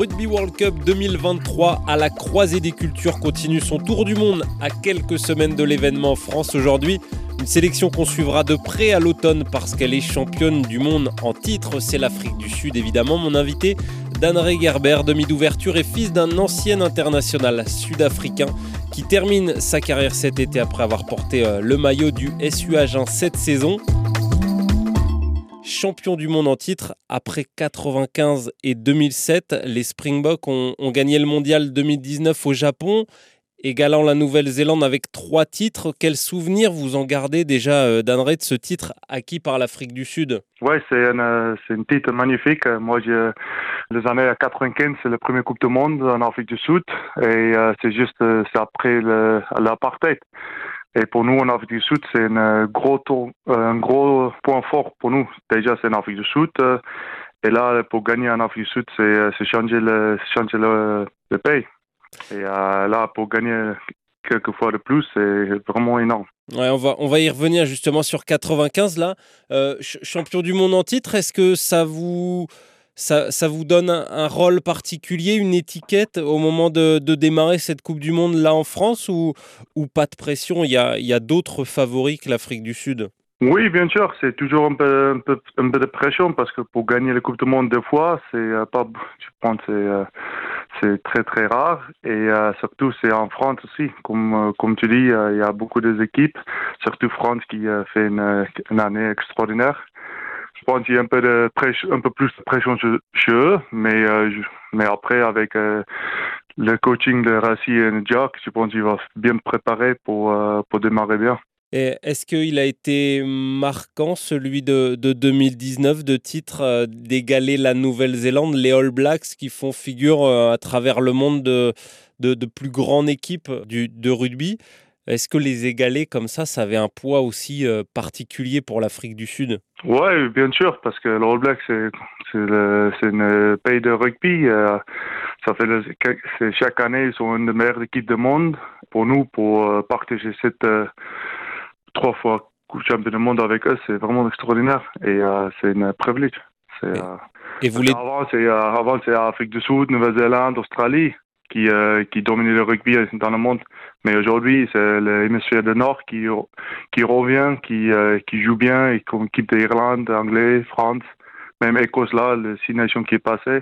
Rugby World Cup 2023 à la croisée des cultures continue son tour du monde à quelques semaines de l'événement France aujourd'hui. Une sélection qu'on suivra de près à l'automne parce qu'elle est championne du monde en titre. C'est l'Afrique du Sud évidemment. Mon invité, Danré Gerber, demi d'ouverture et fils d'un ancien international sud-africain qui termine sa carrière cet été après avoir porté euh, le maillot du SUH1 cette saison champion du monde en titre après 95 et 2007. Les Springboks ont, gagné le mondial 2019 au Japon, égalant la Nouvelle-Zélande avec trois titres. Quel souvenir vous en gardez déjà, euh, d'André, de ce titre acquis par l'Afrique du Sud? Oui, c'est un, euh, titre magnifique. Moi, j'ai les années 95, c'est le premier Coupe du Monde en Afrique du Sud et euh, c'est juste c'est après l'apartheid. Et pour nous, en Afrique du Sud, c'est un gros, tour, un gros point fort pour nous. Déjà, c'est en Afrique du Sud. Euh, et là, pour gagner en Afrique du Sud, c'est euh, changer, le, changer le, pays. Et euh, là, pour gagner quelques fois de plus, c'est vraiment énorme. Ouais, on va, on va y revenir justement sur 95 là. champion du monde en titre, est-ce que ça vous ça, vous donne un, rôle particulier, une étiquette au moment de, démarrer cette Coupe du Monde là en France ou, pas de pression? Il y a, d'autres favoris que l'Afrique du Sud? Oui, bien sûr, c'est toujours un peu, un peu, un peu de pression parce que pour gagner la Coupe du Monde deux fois, c'est euh, pas, je pense, c'est, euh, c'est très très rare et euh, surtout c'est en France aussi, comme comme tu dis, il y a beaucoup d'équipes, surtout France qui fait une, année extraordinaire pense qu'il y a un peu de un peu plus de pression chez eux, mais euh, mais après avec euh, le coaching de Rassi et Jack, je pense qu'il va bien préparer pour euh, pour démarrer bien. Est-ce qu'il a été marquant, celui de, de 2019, de titre d'égaler la Nouvelle-Zélande, les All Blacks qui font figure à travers le monde de, de, plus grande équipe du, de rugby? Est-ce que les égaler comme ça, ça avait un poids aussi euh, particulier pour l'Afrique du Sud? Oui, bien sûr, parce que le All Black, c'est un pays de rugby. Euh, ça fait chaque année, ils sont une des meilleures équipes du monde. Pour nous, pour euh, partager cette trois fois Coupe champion du monde avec eux, c'est vraiment extraordinaire et c'est un privilège. Et, vous les... Avant, c'est avant, Afrique du Sud, Nouvelle-Zélande, Australie qui, euh, dominait le rugby dans le monde. Mais aujourd'hui, c'est l'hémisphère du Nord qui, revient, qui, euh, qui joue bien, et comme équipe d'Irlande, Anglais, France, même Écosse là, les six nations qui est passé.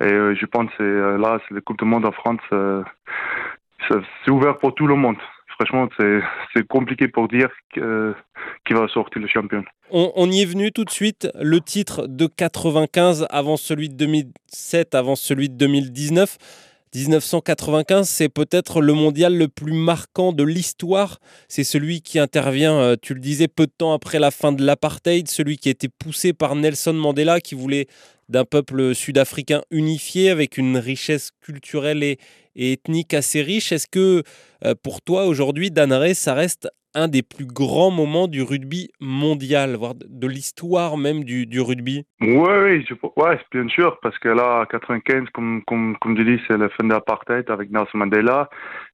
Et euh, je pense que euh, là, c'est la Coupe du Monde en France. c'est ouvert pour tout le monde. Franchement, c'est compliqué pour dire qui va sortir le champion. On, on, y est venu tout de suite. Le titre de 95 avant celui de 2007, avant celui de 2019. 1995, c'est peut-être le mondial le plus marquant de l'histoire. C'est celui qui intervient, euh, tu le disais, peu de temps après la fin de l'apartheid, celui qui a été poussé par Nelson Mandela, qui voulait d'un peuple sud-africain unifié avec une richesse culturelle et, ethnique assez riche. Est-ce que euh, pour toi aujourd'hui, Danare, ça reste un des plus grands moments du rugby mondial, voire de l'histoire même du, rugby Oui, ouais, bien sûr, parce que là, 95, comme, comme, comme tu dis, c'est la fin de l'apartheid avec Nelson Mandela,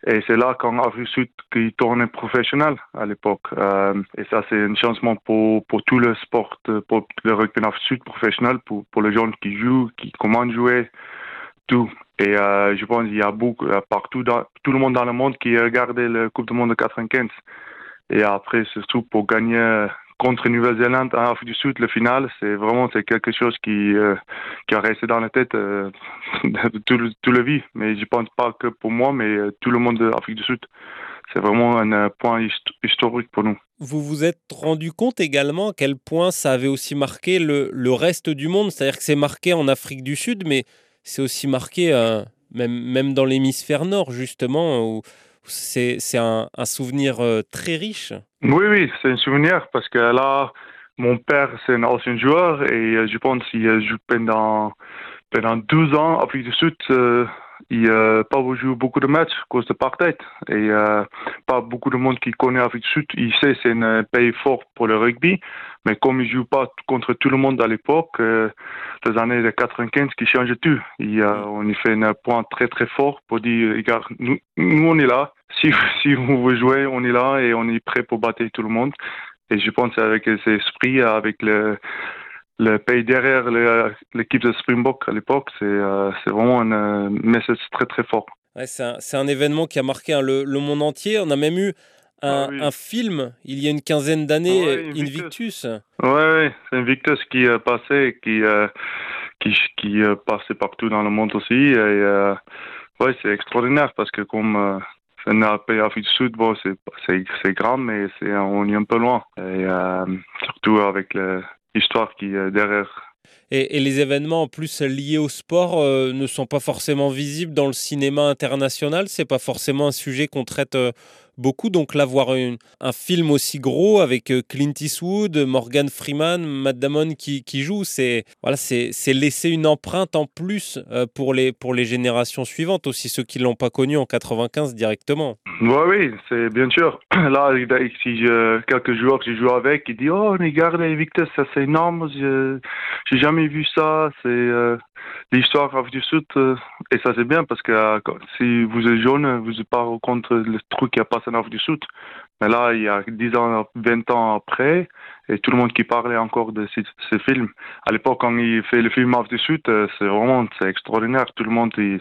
et c'est là qu'en Afrique Sud, qui tournait professionnel à l'époque. Euh, et ça, c'est un changement pour, pour tout le sport, pour le rugby en Afrique Sud professionnel, pour, pour les gens qui jouent, qui commandent jouer, tout. Et euh, je pense qu'il y a beaucoup, partout, tout le monde dans le monde qui a regardé la Coupe du Monde de 95. Et après, surtout pour gagner contre Nouvelle-Zélande en Afrique du Sud, le final, c'est vraiment c'est quelque chose qui, euh, qui a resté dans la tête euh, toute tout le vie. Mais je pense pas que pour moi, mais euh, tout le monde de l'Afrique du Sud. C'est vraiment un point historique pour nous. Vous vous êtes rendu compte également à quel point ça avait aussi marqué le, le reste du monde C'est-à-dire que c'est marqué en Afrique du Sud, mais c'est aussi marqué même, même dans l'hémisphère nord, justement, où, c'est un, un, souvenir euh, très riche. Oui, oui, c'est un souvenir parce que là, mon père, c'est un ancien joueur et euh, je pense qu'il joue pendant, pendant 12 ans Afrique du Sud. Il n'a pas joué beaucoup de matchs à cause de l'apartheid. Et euh, pas beaucoup de monde qui connaît l'Afrique du Sud. Il sait c'est un pays fort pour le rugby. Mais comme il joue pas contre tout le monde à l'époque, euh, les années de 95 qui changent tout. Il, euh, on y fait un point très très fort pour dire, regarde, nous, nous on est là. Si, si vous voulez jouer, on est là et on est prêt pour battre tout le monde. Et je pense avec cet esprit, avec le, le pays derrière l'équipe de Springbok à l'époque, c'est vraiment un message très très fort. c'est un, événement qui a marqué hein, le, monde entier. On a même eu un, ah film il y a une quinzaine d'années, ah Invictus. Oui, ouais, c'est Invictus qui est passé, qui, qui, qui passait partout dans le monde aussi. Et, ouais, c'est extraordinaire parce que comme c'est un pays d'Afrique du Sud, bon, c'est grand, mais c'est on est un peu loin. Et euh, surtout avec l'histoire qui est derrière. Et, et, les événements en plus liés au sport euh, ne sont pas forcément visibles dans le cinéma international? C'est pas forcément un sujet qu'on traite euh, beaucoup. Donc là, voir un film aussi gros avec euh, Clint Eastwood, Morgan Freeman, Matt Damon qui, joue, c'est voilà, c'est laisser une empreinte en plus euh, pour les, pour les générations suivantes, aussi ceux qui ne l'ont pas connu en 95 directement. Oui, oui, c'est bien sûr. Là, si je, quelques joueurs que j'ai joué avec, ils disent Oh, regarde, Victor, ça c'est énorme, j'ai jamais vu ça, c'est. Euh, l'histoire du Sud, et ça c'est bien parce que si vous êtes jeune, vous n'êtes pas contre le truc qui a passé du Sud. Mais là, il y a 10 ans, 20 ans après, et tout le monde qui parlait encore de ces, films. À l'époque, quand il fait le film Afrique du Sud, euh, c'est vraiment extraordinaire. Tout le monde il,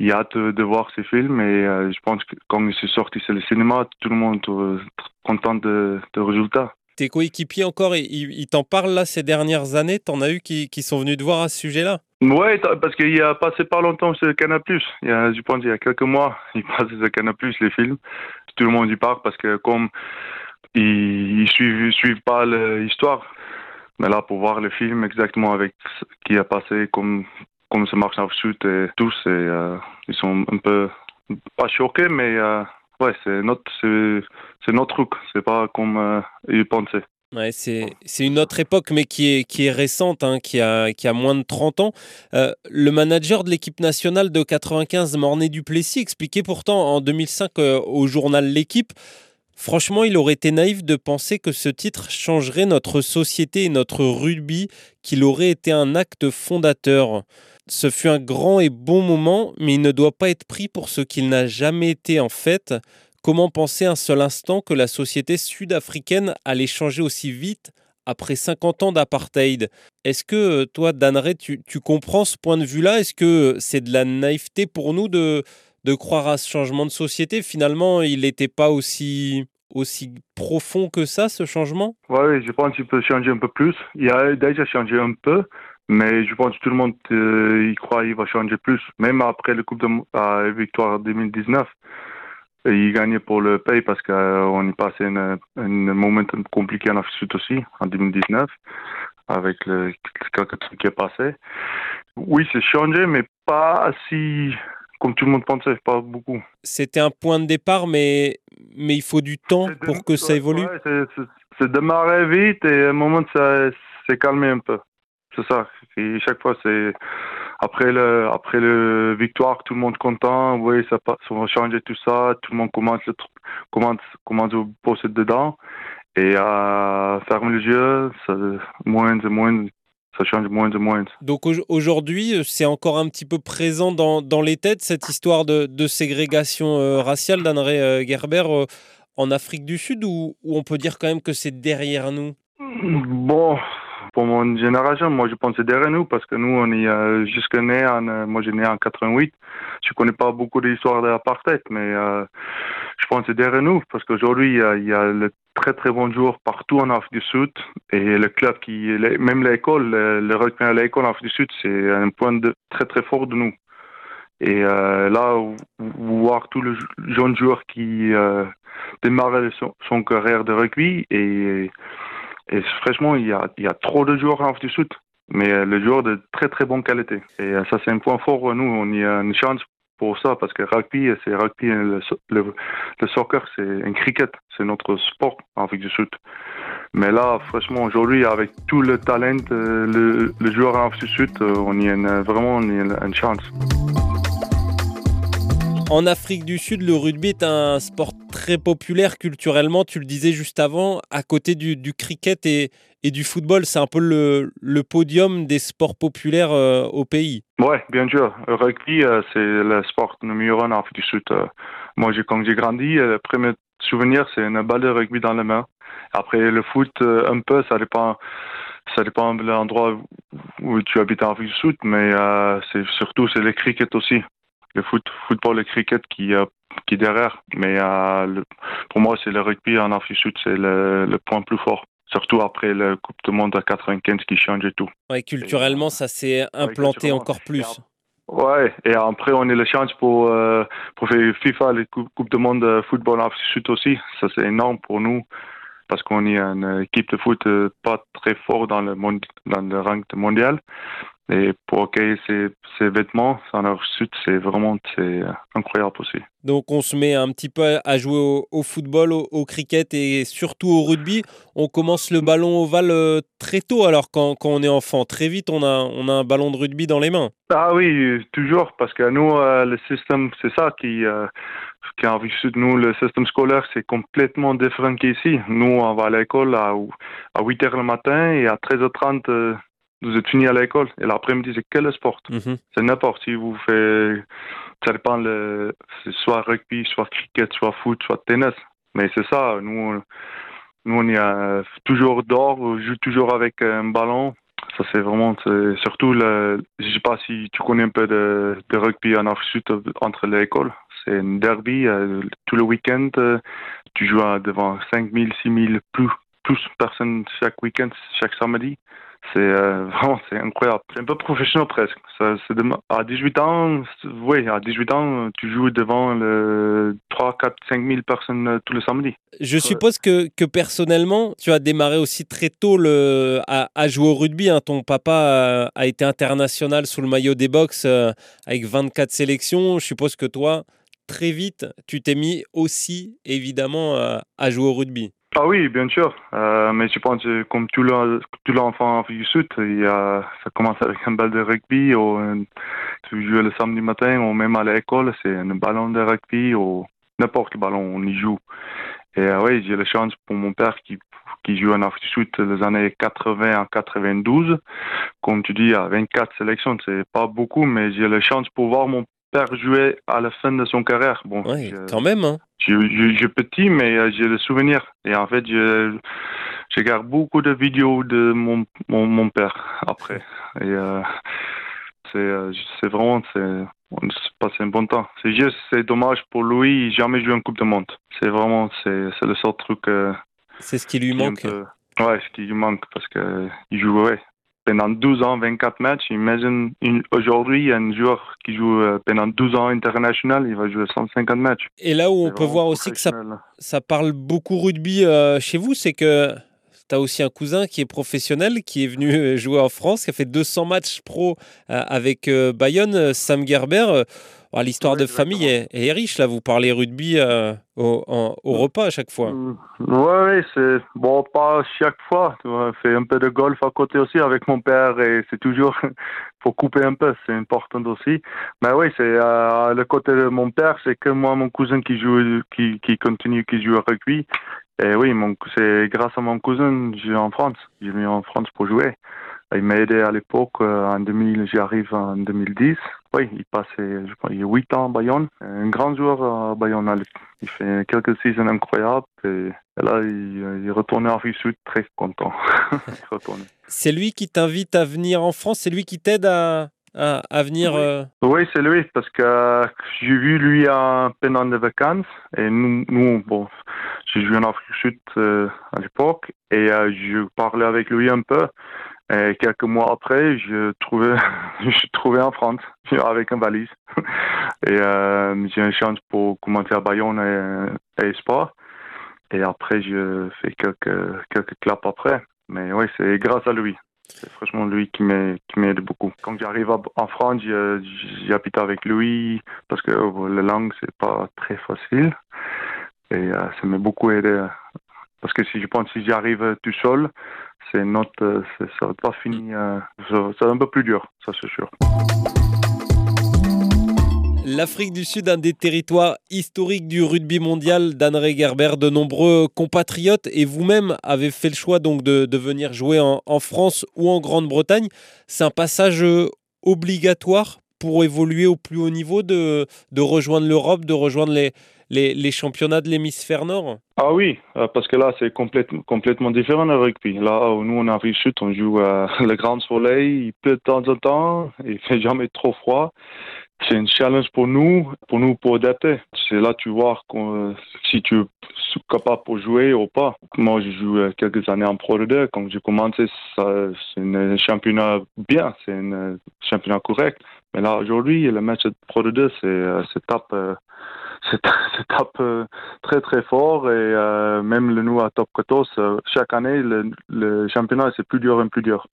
il a hâte de voir ces films, et euh, je pense que quand il s'est sorti sur le cinéma, tout le monde est euh, content de, de résultats tes coéquipiers encore, ils, t'en parlent là ces dernières années? T'en as eu qui, sont venus te voir à ce sujet-là? Oui, parce qu'il y a passé pas longtemps sur Canal+. Il y a, je pense il y a quelques mois, il passe sur Canal+, les films. Tout le monde y parle parce que comme ils, suivent, suivent pas l'histoire, mais là pour voir le film exactement avec ce qui a passé, comme comme ça marche en sud et tous, et, euh, ils sont un peu pas choqués, mais euh, ouais, c'est notre, c'est, notre truc. C'est pas comme euh, ils pensaient. Ouais, c'est, une autre époque, mais qui est, qui est récente, hein, qui, a, qui a moins de 30 ans. Euh, le manager de l'équipe nationale de 95, Morné Duplessis, expliquait pourtant en 2005 euh, au journal L'équipe Franchement, il aurait été naïf de penser que ce titre changerait notre société et notre rugby, qu'il aurait été un acte fondateur. Ce fut un grand et bon moment, mais il ne doit pas être pris pour ce qu'il n'a jamais été en fait. Comment penser un seul instant que la société sud-africaine allait changer aussi vite après 50 ans d'apartheid? Est-ce que euh, toi, Danré, tu, tu comprends ce point de vue-là? Est-ce que c'est de la naïveté pour nous de, de croire à ce changement de société Finalement, il n'était pas aussi, aussi profond que ça, ce changement? Oui, je pense qu'il peut changer un peu plus. Il a déjà changé un peu, mais je pense que tout le monde euh, y croit qu'il va changer plus. Même après le Coupe de la victoire 2019, il gagnait pour le pays parce qu'on euh, y passait un, moment compliqué en Afrique aussi, en 2019, avec quelques trucs qui est passé. Oui, c'est changé, mais pas si comme tout le monde pensait, pas beaucoup. C'était un point de départ, mais, mais il faut du temps pour que ça évolue. Ouais, c'est démarré vite et à un moment, ça s'est calmé un peu. C'est ça. Et chaque fois, c'est après le après le victoire, tout le monde content. Oui, ça, ça va changer tout ça. Tout le monde commence le commence commence à poser dedans et à fermer les yeux. Ça, moins et moins. Ça change moins et moins. Donc aujourd'hui, c'est encore un petit peu présent dans, dans les têtes cette histoire de, de ségrégation euh, raciale d'André euh, Gerber euh, en Afrique du Sud ou, ou on peut dire quand même que c'est derrière nous? Bon, pour mon génération, moi je pense derrière nous parce que nous on est euh, jusque né en, euh, moi j'ai né en 88. Je connais pas beaucoup d'histoires d'apartheid, mais euh, je pense derrière nous parce qu'aujourd'hui il y a, le très très bon jour partout en Afrique du Sud et le club qui, même l'école, le, le rugby à l'école en Afrique du Sud, c'est un point de, très très fort de nous. Et euh, là, voir tous les jeunes joueurs qui euh, démarrent son, son carrière de rugby et et franchement, il y a, trop de joueurs en du Sud, mais euh, le joueur de très très bonne qualité. Et euh, ça, c'est un point fort. Nous, on y a une chance pour ça parce que rugby, c'est rugby, le, le, soccer, c'est un cricket, c'est notre sport en Afrique du Sud. Mais là, franchement, aujourd'hui, avec tout le talent, euh, le, joueur en Afrique du Sud, on y a vraiment une chance. En Afrique du Sud, le rugby est un sport très populaire culturellement, tu le disais juste avant, à côté du, cricket et, du football. C'est un peu le, podium des sports populaires euh, au pays. Oui, bien sûr. Le rugby, euh, c'est le sport numéro un en Afrique du Sud. Euh, moi, quand j'ai grandi, le premier souvenir, c'est une balle de rugby dans la main. Après, le foot, un peu, ça dépend ça dépend de l'endroit où tu habites en Afrique du Sud, mais euh, c'est surtout c'est le cricket aussi. Le foot, football et le cricket qui, euh, qui est derrière. Mais euh, pour moi, c'est le rugby en Afrique du Sud, c'est le, le point plus fort surtout après la Coupe du Monde à 95 qui change et tout. Ouais, culturellement, ça s'est implanté encore plus. Ouais, et après, on a la chance pour, euh, pour faire FIFA, la coupe, coupe, du Monde de football en Afrique du Sud aussi. Ça, c'est énorme pour nous parce qu'on est une équipe de foot euh, pas très fort dans le, monde, dans le rang mondial. Et pour accueillir ces, ces vêtements en Afrique Sud, c'est vraiment c'est incroyable aussi. Donc on se met un petit peu à jouer au, football, au, cricket et surtout au rugby. On commence le ballon ovale euh, très tôt alors quand, quand on est enfant. Très vite on a, on a un ballon de rugby dans les mains. Ah oui, toujours, parce que nous, euh, le système, c'est ça qui... Euh, qui en Sud, nous, le système scolaire, c'est complètement différent qu'ici. Nous, on va à l'école à, à 8 h le matin et à 13h30, vous êtes fini à l'école et l'après-midi, c'est quel sport mhm. C'est n'importe si vous faites, ça dépend, le, soit rugby, soit cricket, soit foot, soit tennis. Mais c'est ça, nous, nous on est toujours dehors, on joue toujours avec un ballon. Ça, c'est vraiment, surtout, le, je sais pas si tu connais un peu de, de rugby en Afrique entre l'école. C'est un derby, euh, tout le week-end, euh, tu joues devant 5000, 6000, plus, plus personnes chaque week-end, chaque samedi c'est euh, vraiment c'est incroyable. C'est un peu professionnel presque. Ça, à 18 ans, oui, à 18 ans, tu joues devant le 3, 4, 5 000 personnes euh, tous les samedis. Je suppose que, que personnellement, tu as démarré aussi très tôt le, à, à jouer au rugby. Hein. Ton papa a, a, été international sous le maillot des box euh, avec 24 sélections. Je suppose que toi, très vite, tu t'es mis aussi évidemment à jouer au rugby. Ah oui, bien sûr. Euh, mais je pense que comme tout l'enfant en Afrique du Sud, il ça commence avec un balle de rugby, ou tu joues le samedi matin, ou même à l'école, c'est un ballon de rugby, ou n'importe quel ballon, on y joue. Et euh, oui, j'ai la chance pour mon père qui, qui joue en Afrique du Sud les années 80 en 92. Comme tu dis, à 24 sélections, c'est pas beaucoup, mais j'ai la chance pour voir mon père jouer à la fin de son carrière. Bon, oui, quand même. Hein. Je, suis petit, mais euh, j'ai le souvenir. Et en fait, je, je garde beaucoup de vidéos de mon, mon, mon père après. Et euh, c'est, euh, c'est vraiment, c'est, on s'est passé un bon temps. C'est juste, c'est dommage pour lui, il jamais joué en Coupe du Monde. C'est vraiment, c'est, le seul truc. c'est ce qui lui manque. ouais, ce qui lui manque parce que il jouait pendant 12 ans, 24 matchs. Imagine aujourd'hui un joueur qui joue euh, pendant 12 ans international, il va jouer 150 matchs. Et là où on peut voir aussi que ça, ça parle beaucoup rugby euh, chez vous, c'est que tu as aussi un cousin qui est professionnel, qui est venu euh, jouer en France, qui a fait 200 matchs pro avec Bayonne, Sam Gerber. Oh, l'histoire de famille est, riche, là. Vous parlez rugby euh, au, au, repas à chaque fois. Mm. Oui, c'est bon, pas chaque fois. On fait un peu de golf à côté aussi avec mon père et c'est toujours pour couper un peu, c'est important aussi. Mais oui, c'est euh, le côté de mon père, c'est que moi, mon cousin qui joue, qui, qui continue, qui joue au rugby. Et oui, c'est grâce à mon cousin, j'ai en France. J'ai venu en France pour jouer. Il m'a aidé à l'époque, euh, en 2000, j'arrive en 2010. Oui, il passait, je crois, il a 8 ans à Bayonne. Un grand joueur à Bayonne. Il fait quelques saisons incroyables. Et là, il, il retourne en Afrique Sud très content. c'est lui qui t'invite à venir en France C'est lui qui t'aide à, à, venir euh, Oui, c'est lui, parce que j'ai vu lui pendant les vacances. Et nous, nous bon, j'ai joué en Afrique Sud euh, à l'époque. Et je parlais avec lui un peu. Et quelques mois après, je trouvais, je trouvais en France avec une valise. Et euh, j'ai une chance pour commencer à Bayonne et, et Sport. Et après, je fais quelques, quelques claps après. Mais oui, c'est grâce à lui. C'est franchement lui qui m'aide beaucoup. Quand j'arrive en France, j'habite avec lui parce que la langue, c'est pas très facile. Et euh, ça m'a beaucoup aidé. Parce que si je pense si j'arrive tout seul, c'est notre, euh, ça va pas fini, euh, ça va un peu plus dur, ça c'est sûr. L'Afrique du Sud, un des territoires historiques du rugby mondial, d'André Gerber, de nombreux compatriotes et vous-même avez fait le choix donc de, venir jouer en, en, France ou en Grande-Bretagne. C'est un passage euh, obligatoire pour évoluer au plus haut niveau, de, rejoindre l'Europe, de rejoindre les, les, championnats de l'hémisphère nord? Ah oui, parce que là, c'est complètement, complètement différent le rugby. Là, nous, on a Afrique Sud, on joue le grand soleil, il pleut de temps en temps, il fait jamais trop froid c'est un challenge pour nous, pour nous pour adapter. C'est là tu vois si tu es capable pour jouer ou pas. Moi, j'ai joué quelques années en Pro 2. Quand j'ai commencé, c'est un championnat bien, c'est un championnat correct. Mais là, aujourd'hui, le match de Pro 2, c'est tape, c'est tape euh, très très fort et euh, même le nous à Top 14, euh, chaque année, le, le championnat, c'est plus dur et plus dur.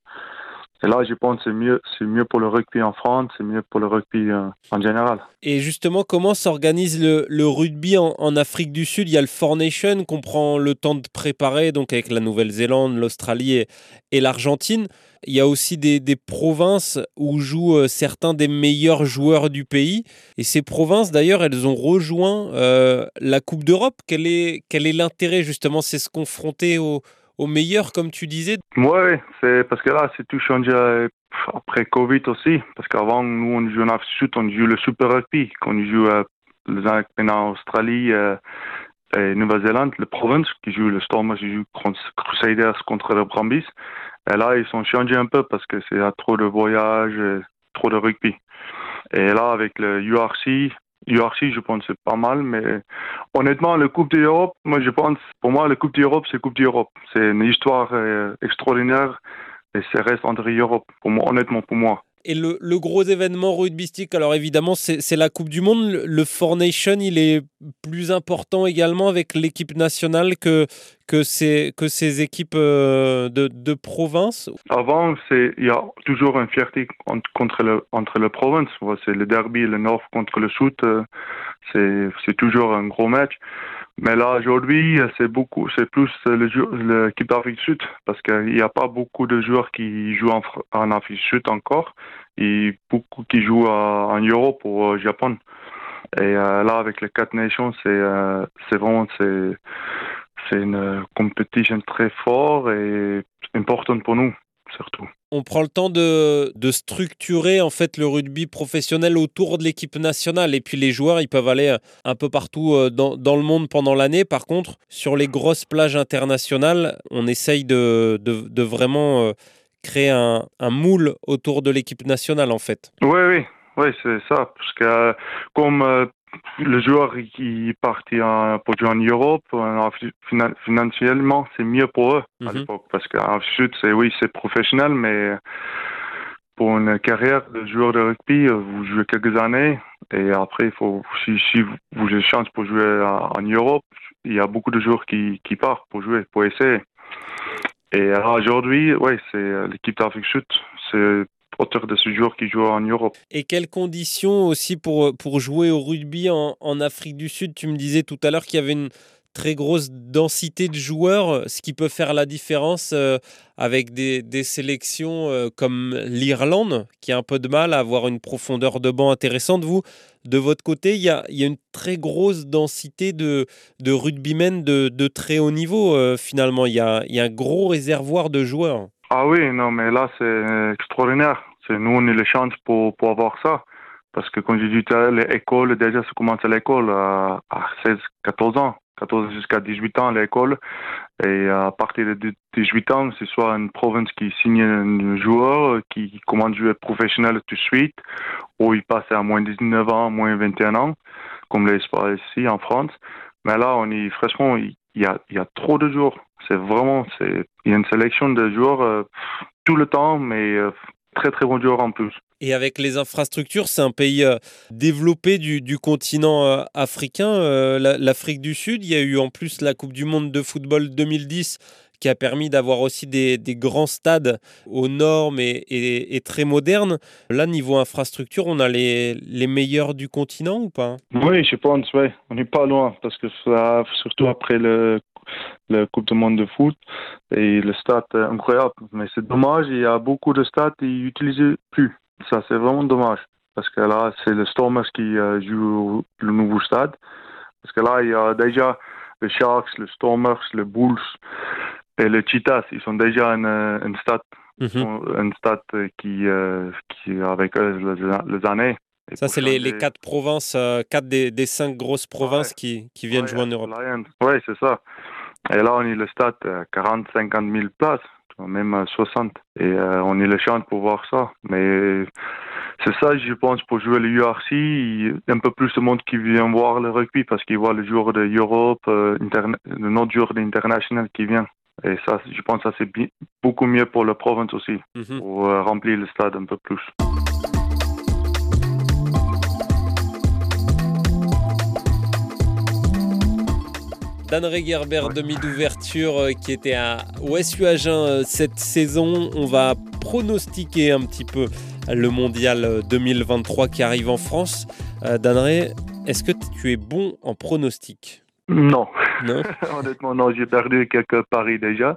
Et là, je pense que c'est mieux, c'est mieux pour le rugby en France, c'est mieux pour le rugby euh, en général. Et justement, comment s'organise le, rugby en, Afrique du Sud? Il y a le Four Nations qu'on prend le temps de préparer, donc avec la Nouvelle-Zélande, l'Australie et, l'Argentine. Il y a aussi des, des, provinces où jouent euh, certains des meilleurs joueurs du pays. Et ces provinces, d'ailleurs, elles ont rejoint euh, la Coupe d'Europe. Quel est, quel est l'intérêt, justement C'est se confronter aux au meilleur, comme tu disais Oui, c'est parce que là, c'est tout changé euh, après Covid aussi. Parce qu'avant, nous, on jouait en Sud, on jouait le Super Rugby. Quand on joue euh, en Australie euh, et Nouvelle-Zélande, le province qui joue le Storm, qui joue Crusaders contre le Brambis. Et là, ils sont changés un peu parce que c'est trop de voyages, trop de rugby. Et là, avec le URC, Je pense c'est pas mal, mais honnêtement, la Coupe d'Europe, moi je pense, pour moi, la Coupe d'Europe, c'est Coupe d'Europe. C'est une histoire euh, extraordinaire et ça reste entre Europe, pour moi, honnêtement, pour moi. Et le, gros événement rugbystique, alors évidemment, c'est la Coupe du Monde. Le, le Four Nation, il est plus important également avec l'équipe nationale que, que, ces, que ces équipes euh, de, de province? Avant, il y a toujours une fierté contre le, entre les provinces. C'est le derby, le Nord contre le Sud. Euh, c'est toujours un gros match. Mais là, aujourd'hui, c'est beaucoup, c'est plus l'équipe d'Afrique du Sud, parce qu'il n'y a pas beaucoup de joueurs qui jouent en, en Afrique du Sud encore, et beaucoup qui jouent en Europe ou au Japon. Et euh, là, avec les quatre nations, c'est euh, vraiment c'est une compétition très forte et importante pour nous surtout. On prend le temps de, de, structurer en fait le rugby professionnel autour de l'équipe nationale et puis les joueurs ils peuvent aller un peu partout euh, dans, dans le monde pendant l'année. Par contre, sur les grosses plages internationales, on essaye de, de, de vraiment créer un, un, moule autour de l'équipe nationale en fait. Oui, oui, oui, c'est ça. Parce que comme euh, le joueur qui partit pour jouer en Europe, financièrement, c'est mieux pour eux à mhm. l'époque. Parce qu'en Sud, c'est oui, c'est professionnel, mais pour une carrière de joueur de rugby, vous jouez quelques années et après, il faut, si, si vous avez chance pour jouer en, Europe, il y a beaucoup de joueurs qui, qui partent pour jouer, pour essayer. Et aujourd'hui, ouais, c'est l'équipe d'Afrique Sud, c'est auteur de ce joueur qui joue en Europe. Et quelles conditions aussi pour, pour jouer au rugby en, en Afrique du Sud? Tu me disais tout à l'heure qu'il y avait une très grosse densité de joueurs, ce qui peut faire la différence euh, avec des, des sélections euh, comme l'Irlande, qui a un peu de mal à avoir une profondeur de banc intéressante. Vous, de votre côté, il y a, y a une très grosse densité de, de rugbymen de, de très haut niveau, euh, finalement. Il y, a, il y a un gros réservoir de joueurs. Ah oui, non, mais là, c'est extraordinaire. C'est nous, on a les chances pour, pour avoir ça. Parce que quand j'ai dit l'école, déjà, ça commence à l'école à, 16, 14 ans. 14 jusqu'à 18 ans à l'école. Et à partir de 18 ans, c'est soit une province qui signe un joueur qui commence à jouer professionnel tout de suite, ou il passe à moins 19 ans, moins 21 ans, comme l'espoir ici en France. Mais là, on est franchement, il y a, trop de joueurs. C'est vraiment, il y a une sélection de joueurs euh, tout le temps, mais euh, très très bons joueurs en plus. Et avec les infrastructures, c'est un pays euh, développé du continent africain, l'Afrique du Sud. Il y a eu en plus la Coupe du Monde de football 2010 qui a permis d'avoir aussi des, grands stades aux normes et, très modernes. Là, niveau infrastructure, on a les, les meilleurs du continent ou pas? Oui, je pense, oui. On n'est pas loin parce que ça, surtout après le la Coupe du Monde de foot et le stade incroyable. Mais c'est dommage, il y a beaucoup de stades qui n'utilisent plus. Ça, c'est vraiment dommage. Parce que là, c'est le Stormers qui euh, joue le nouveau stade. Parce que là, il y a déjà les Sharks, les Stormers, les Bulls et les Cheetahs. Ils sont déjà un, un stade, mm -hmm. un stade qui, euh, qui avec eux les, les années. Ça, c'est les, les, quatre provinces, euh, quatre des, des, cinq grosses provinces qui, qui, viennent jouer en Europe. Oui, c'est ça. Et là, on est le stade à 40, 50 000 places, même 60. Et euh, on est le champ pour voir ça. Mais c'est ça, je pense, pour jouer le URC, il y a un peu plus de monde qui vient voir le rugby parce qu'ils voient le jour de Europe, euh, le autre jour d'international qui vient. Et ça, je pense que c'est beaucoup mieux pour la province aussi, mhm. pour euh, remplir le stade un peu plus. Dan Gerber, demi d'ouverture euh, qui était à OSU Agen euh, cette saison. On va pronostiquer un petit peu le mondial 2023 qui arrive en France. Danré, est-ce que tu es bon en pronostic? Non. Honnêtement, non, j'ai perdu quelques paris déjà,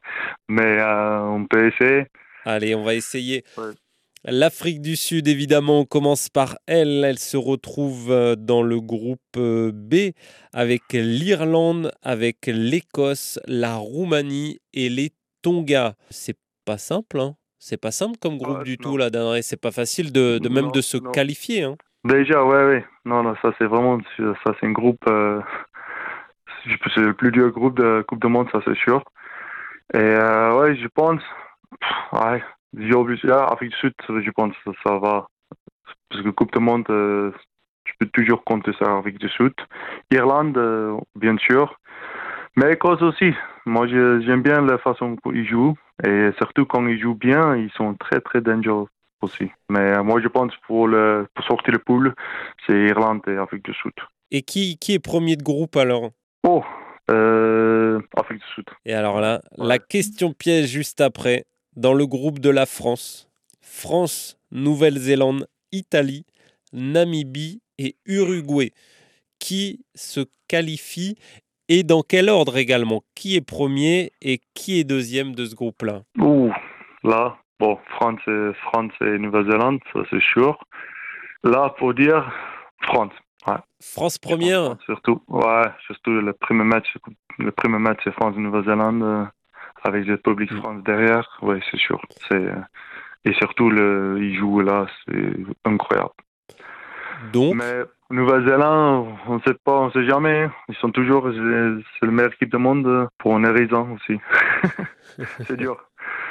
mais euh, on peut essayer. Allez, on va essayer. L'Afrique du Sud, évidemment, on commence par elle. Elle se retrouve euh, dans le groupe euh, B avec l'Irlande, avec l'Écosse, la Roumanie et les Tonga. C'est pas simple, hein C'est pas simple comme groupe du tout, là, C'est pas facile de, même de se qualifier. Hein Déjà, ouais, ouais. Non, non, ça c'est vraiment, ça c'est un groupe c'est le plus dur groupe de Coupe du Monde, ça c'est sûr. Et euh, ouais, je pense, ouais, Afrique du Sud, je pense que ça va. Parce que Coupe du Monde, euh, tu peux toujours compter ça Afrique du Sud. Irlande, euh, bien sûr. Mais Écosse aussi. Moi, j'aime bien la façon qu'ils jouent. Et surtout quand ils jouent bien, ils sont très, très dangereux aussi. Mais moi, je pense pour, le, pour sortir le poule, c'est Irlande et Afrique du Sud. Et qui, qui est premier de groupe alors? Oh, euh, Afrique du Sud. Et alors là, la question piège juste après. Dans le groupe de la France, France, Nouvelle-Zélande, Italie, Namibie et Uruguay. Qui se qualifie et dans quel ordre également? Qui est premier et qui est deuxième de ce groupe-là? Ouh, là, bon, France et, France et Nouvelle-Zélande, ça c'est sûr. Là, pour dire France. France première. Surtout, ouais, surtout le premier match, le premier match c'est France Nouvelle-Zélande euh, avec le public mm. France derrière. Ouais, c'est sûr. C'est euh, et surtout le, ils jouent là, c'est incroyable. Donc. Mais Nouvelle-Zélande, on ne sait pas, on ne sait jamais. Ils sont toujours, c'est le meilleur équipe du monde pour une raison aussi. c'est dur.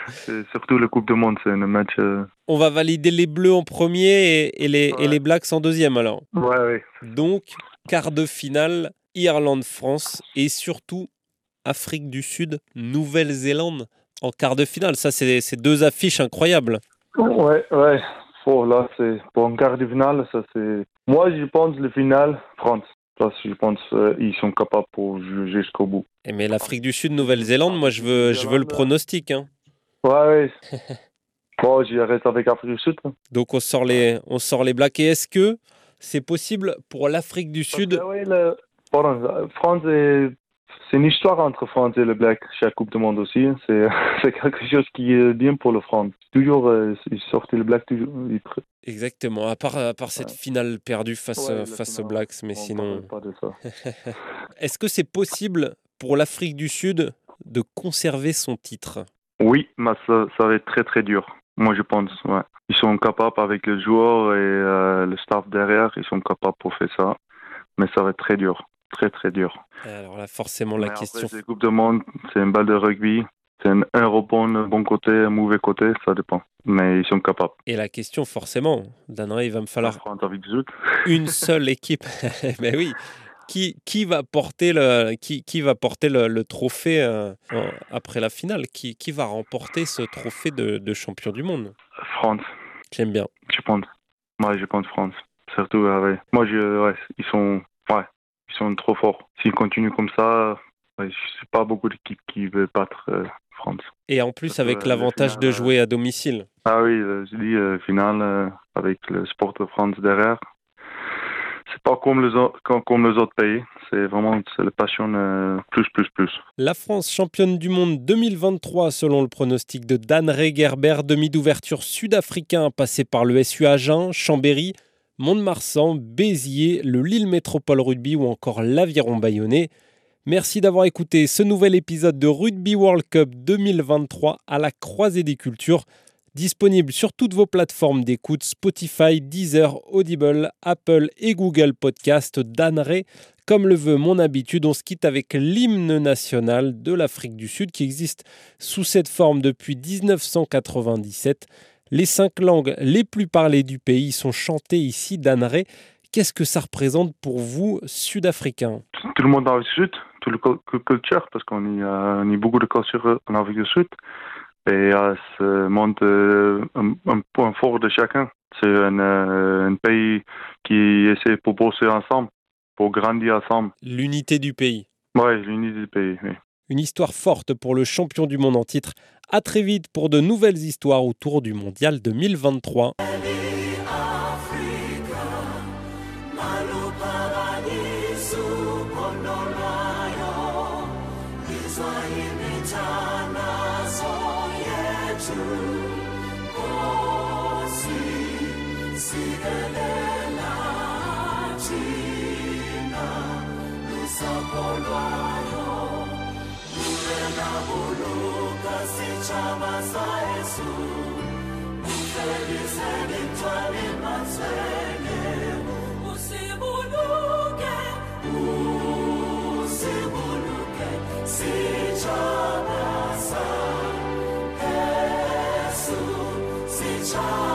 C'est surtout le Coupe du Monde, c'est un match. Euh, On va valider les Bleus en premier et, les, et les Blacks en deuxième alors. Ouais, ouais. Donc, quart de finale, Irlande-France et surtout Afrique du Sud, Nouvelle-Zélande en quart de finale. Ça, c'est deux affiches incroyables. Ouais, ouais. Oh, là, c'est pour un quart de finale, ça c'est. Moi, je pense le final, France. Parce je pense euh, ils sont capables pour juger jusqu'au bout. Et mais l'Afrique du Sud, Nouvelle-Zélande, moi, je veux, je veux le pronostic. Hein. Ouais, bon, j'y reste avec Afrique du Sud. Donc on sort les, on sort les Blacks. Et est-ce que c'est possible pour l'Afrique du Sud Oui, le... France C'est une histoire entre France et le Black chaque Coupe du Monde aussi. Hein. C'est quelque chose qui est bien pour le France. Toujours, euh, ils sortent le Black toujours. Exactement, à part, à part cette finale perdue face, face aux Blacks, mais sinon. Est-ce que c'est possible pour l'Afrique du Sud de conserver son titre? Oui, mais ça, ça, va être très très dur. Moi, je pense. Ouais. Ils sont capables avec les joueurs et euh, le staff derrière, ils sont capables pour faire ça. Mais ça va être très dur, très très dur. Alors là, forcément, la question. C'est Coupe du Monde, c'est une balle de rugby. C'est un, un rebond, bon côté, un mauvais côté, ça dépend. Mais ils sont capables. Et la question, forcément, Danré, il va me falloir une seule équipe. Mais oui, qui, va porter le, qui, qui va porter le, trophée euh, après la finale? Qui, qui va remporter ce trophée de, champion du monde? France. J'aime bien. Je pense. Moi, je pense France. Surtout, euh, moi, je, ils sont, ouais, ils sont trop forts. S'ils continuent comme ça, je ne sais pas beaucoup d'équipes qui veulent battre euh, France. Et en plus, avec l'avantage de jouer à domicile. Ah oui, je dis finale avec le Sport de France derrière c'est pas comme les, autres, pays. C'est vraiment le passion euh, plus, plus, plus. La France championne du monde 2023 selon le pronostic de Dan Gerber, demi d'ouverture sud-africain passé par le SU Agen, Chambéry, Mont-de-Marsan, Béziers, le Lille Métropole Rugby ou encore l'Aviron Bayonnais. Merci d'avoir écouté ce nouvel épisode de Rugby World Cup 2023 à la croisée des cultures. Disponible sur toutes vos plateformes d'écoute Spotify, Deezer, Audible, Apple et Google Podcast. Danneray, comme le veut mon habitude, on se quitte avec l'hymne national de l'Afrique du Sud qui existe sous cette forme depuis 1997. Les cinq langues les plus parlées du pays sont chantées ici, Danneray. Qu'est-ce que ça représente pour vous, Sud-Africains? Tout le monde dans le Sud, toute la culture, parce qu'on y, a, beaucoup de culture en Afrique du Sud. Et ça montre euh, un, point fort de chacun. C'est un, euh, un, pays qui essaie pour bosser ensemble, pour grandir ensemble. L'unité du pays. Oui, l'unité du pays, oui. Une histoire forte pour le champion du monde en titre. À très vite pour de nouvelles histoires autour du mondial 2023. bersama saya Yesus Mufelize bintwali mazenge Usibuluke Usibuluke Sijabasa Yesus Sijabasa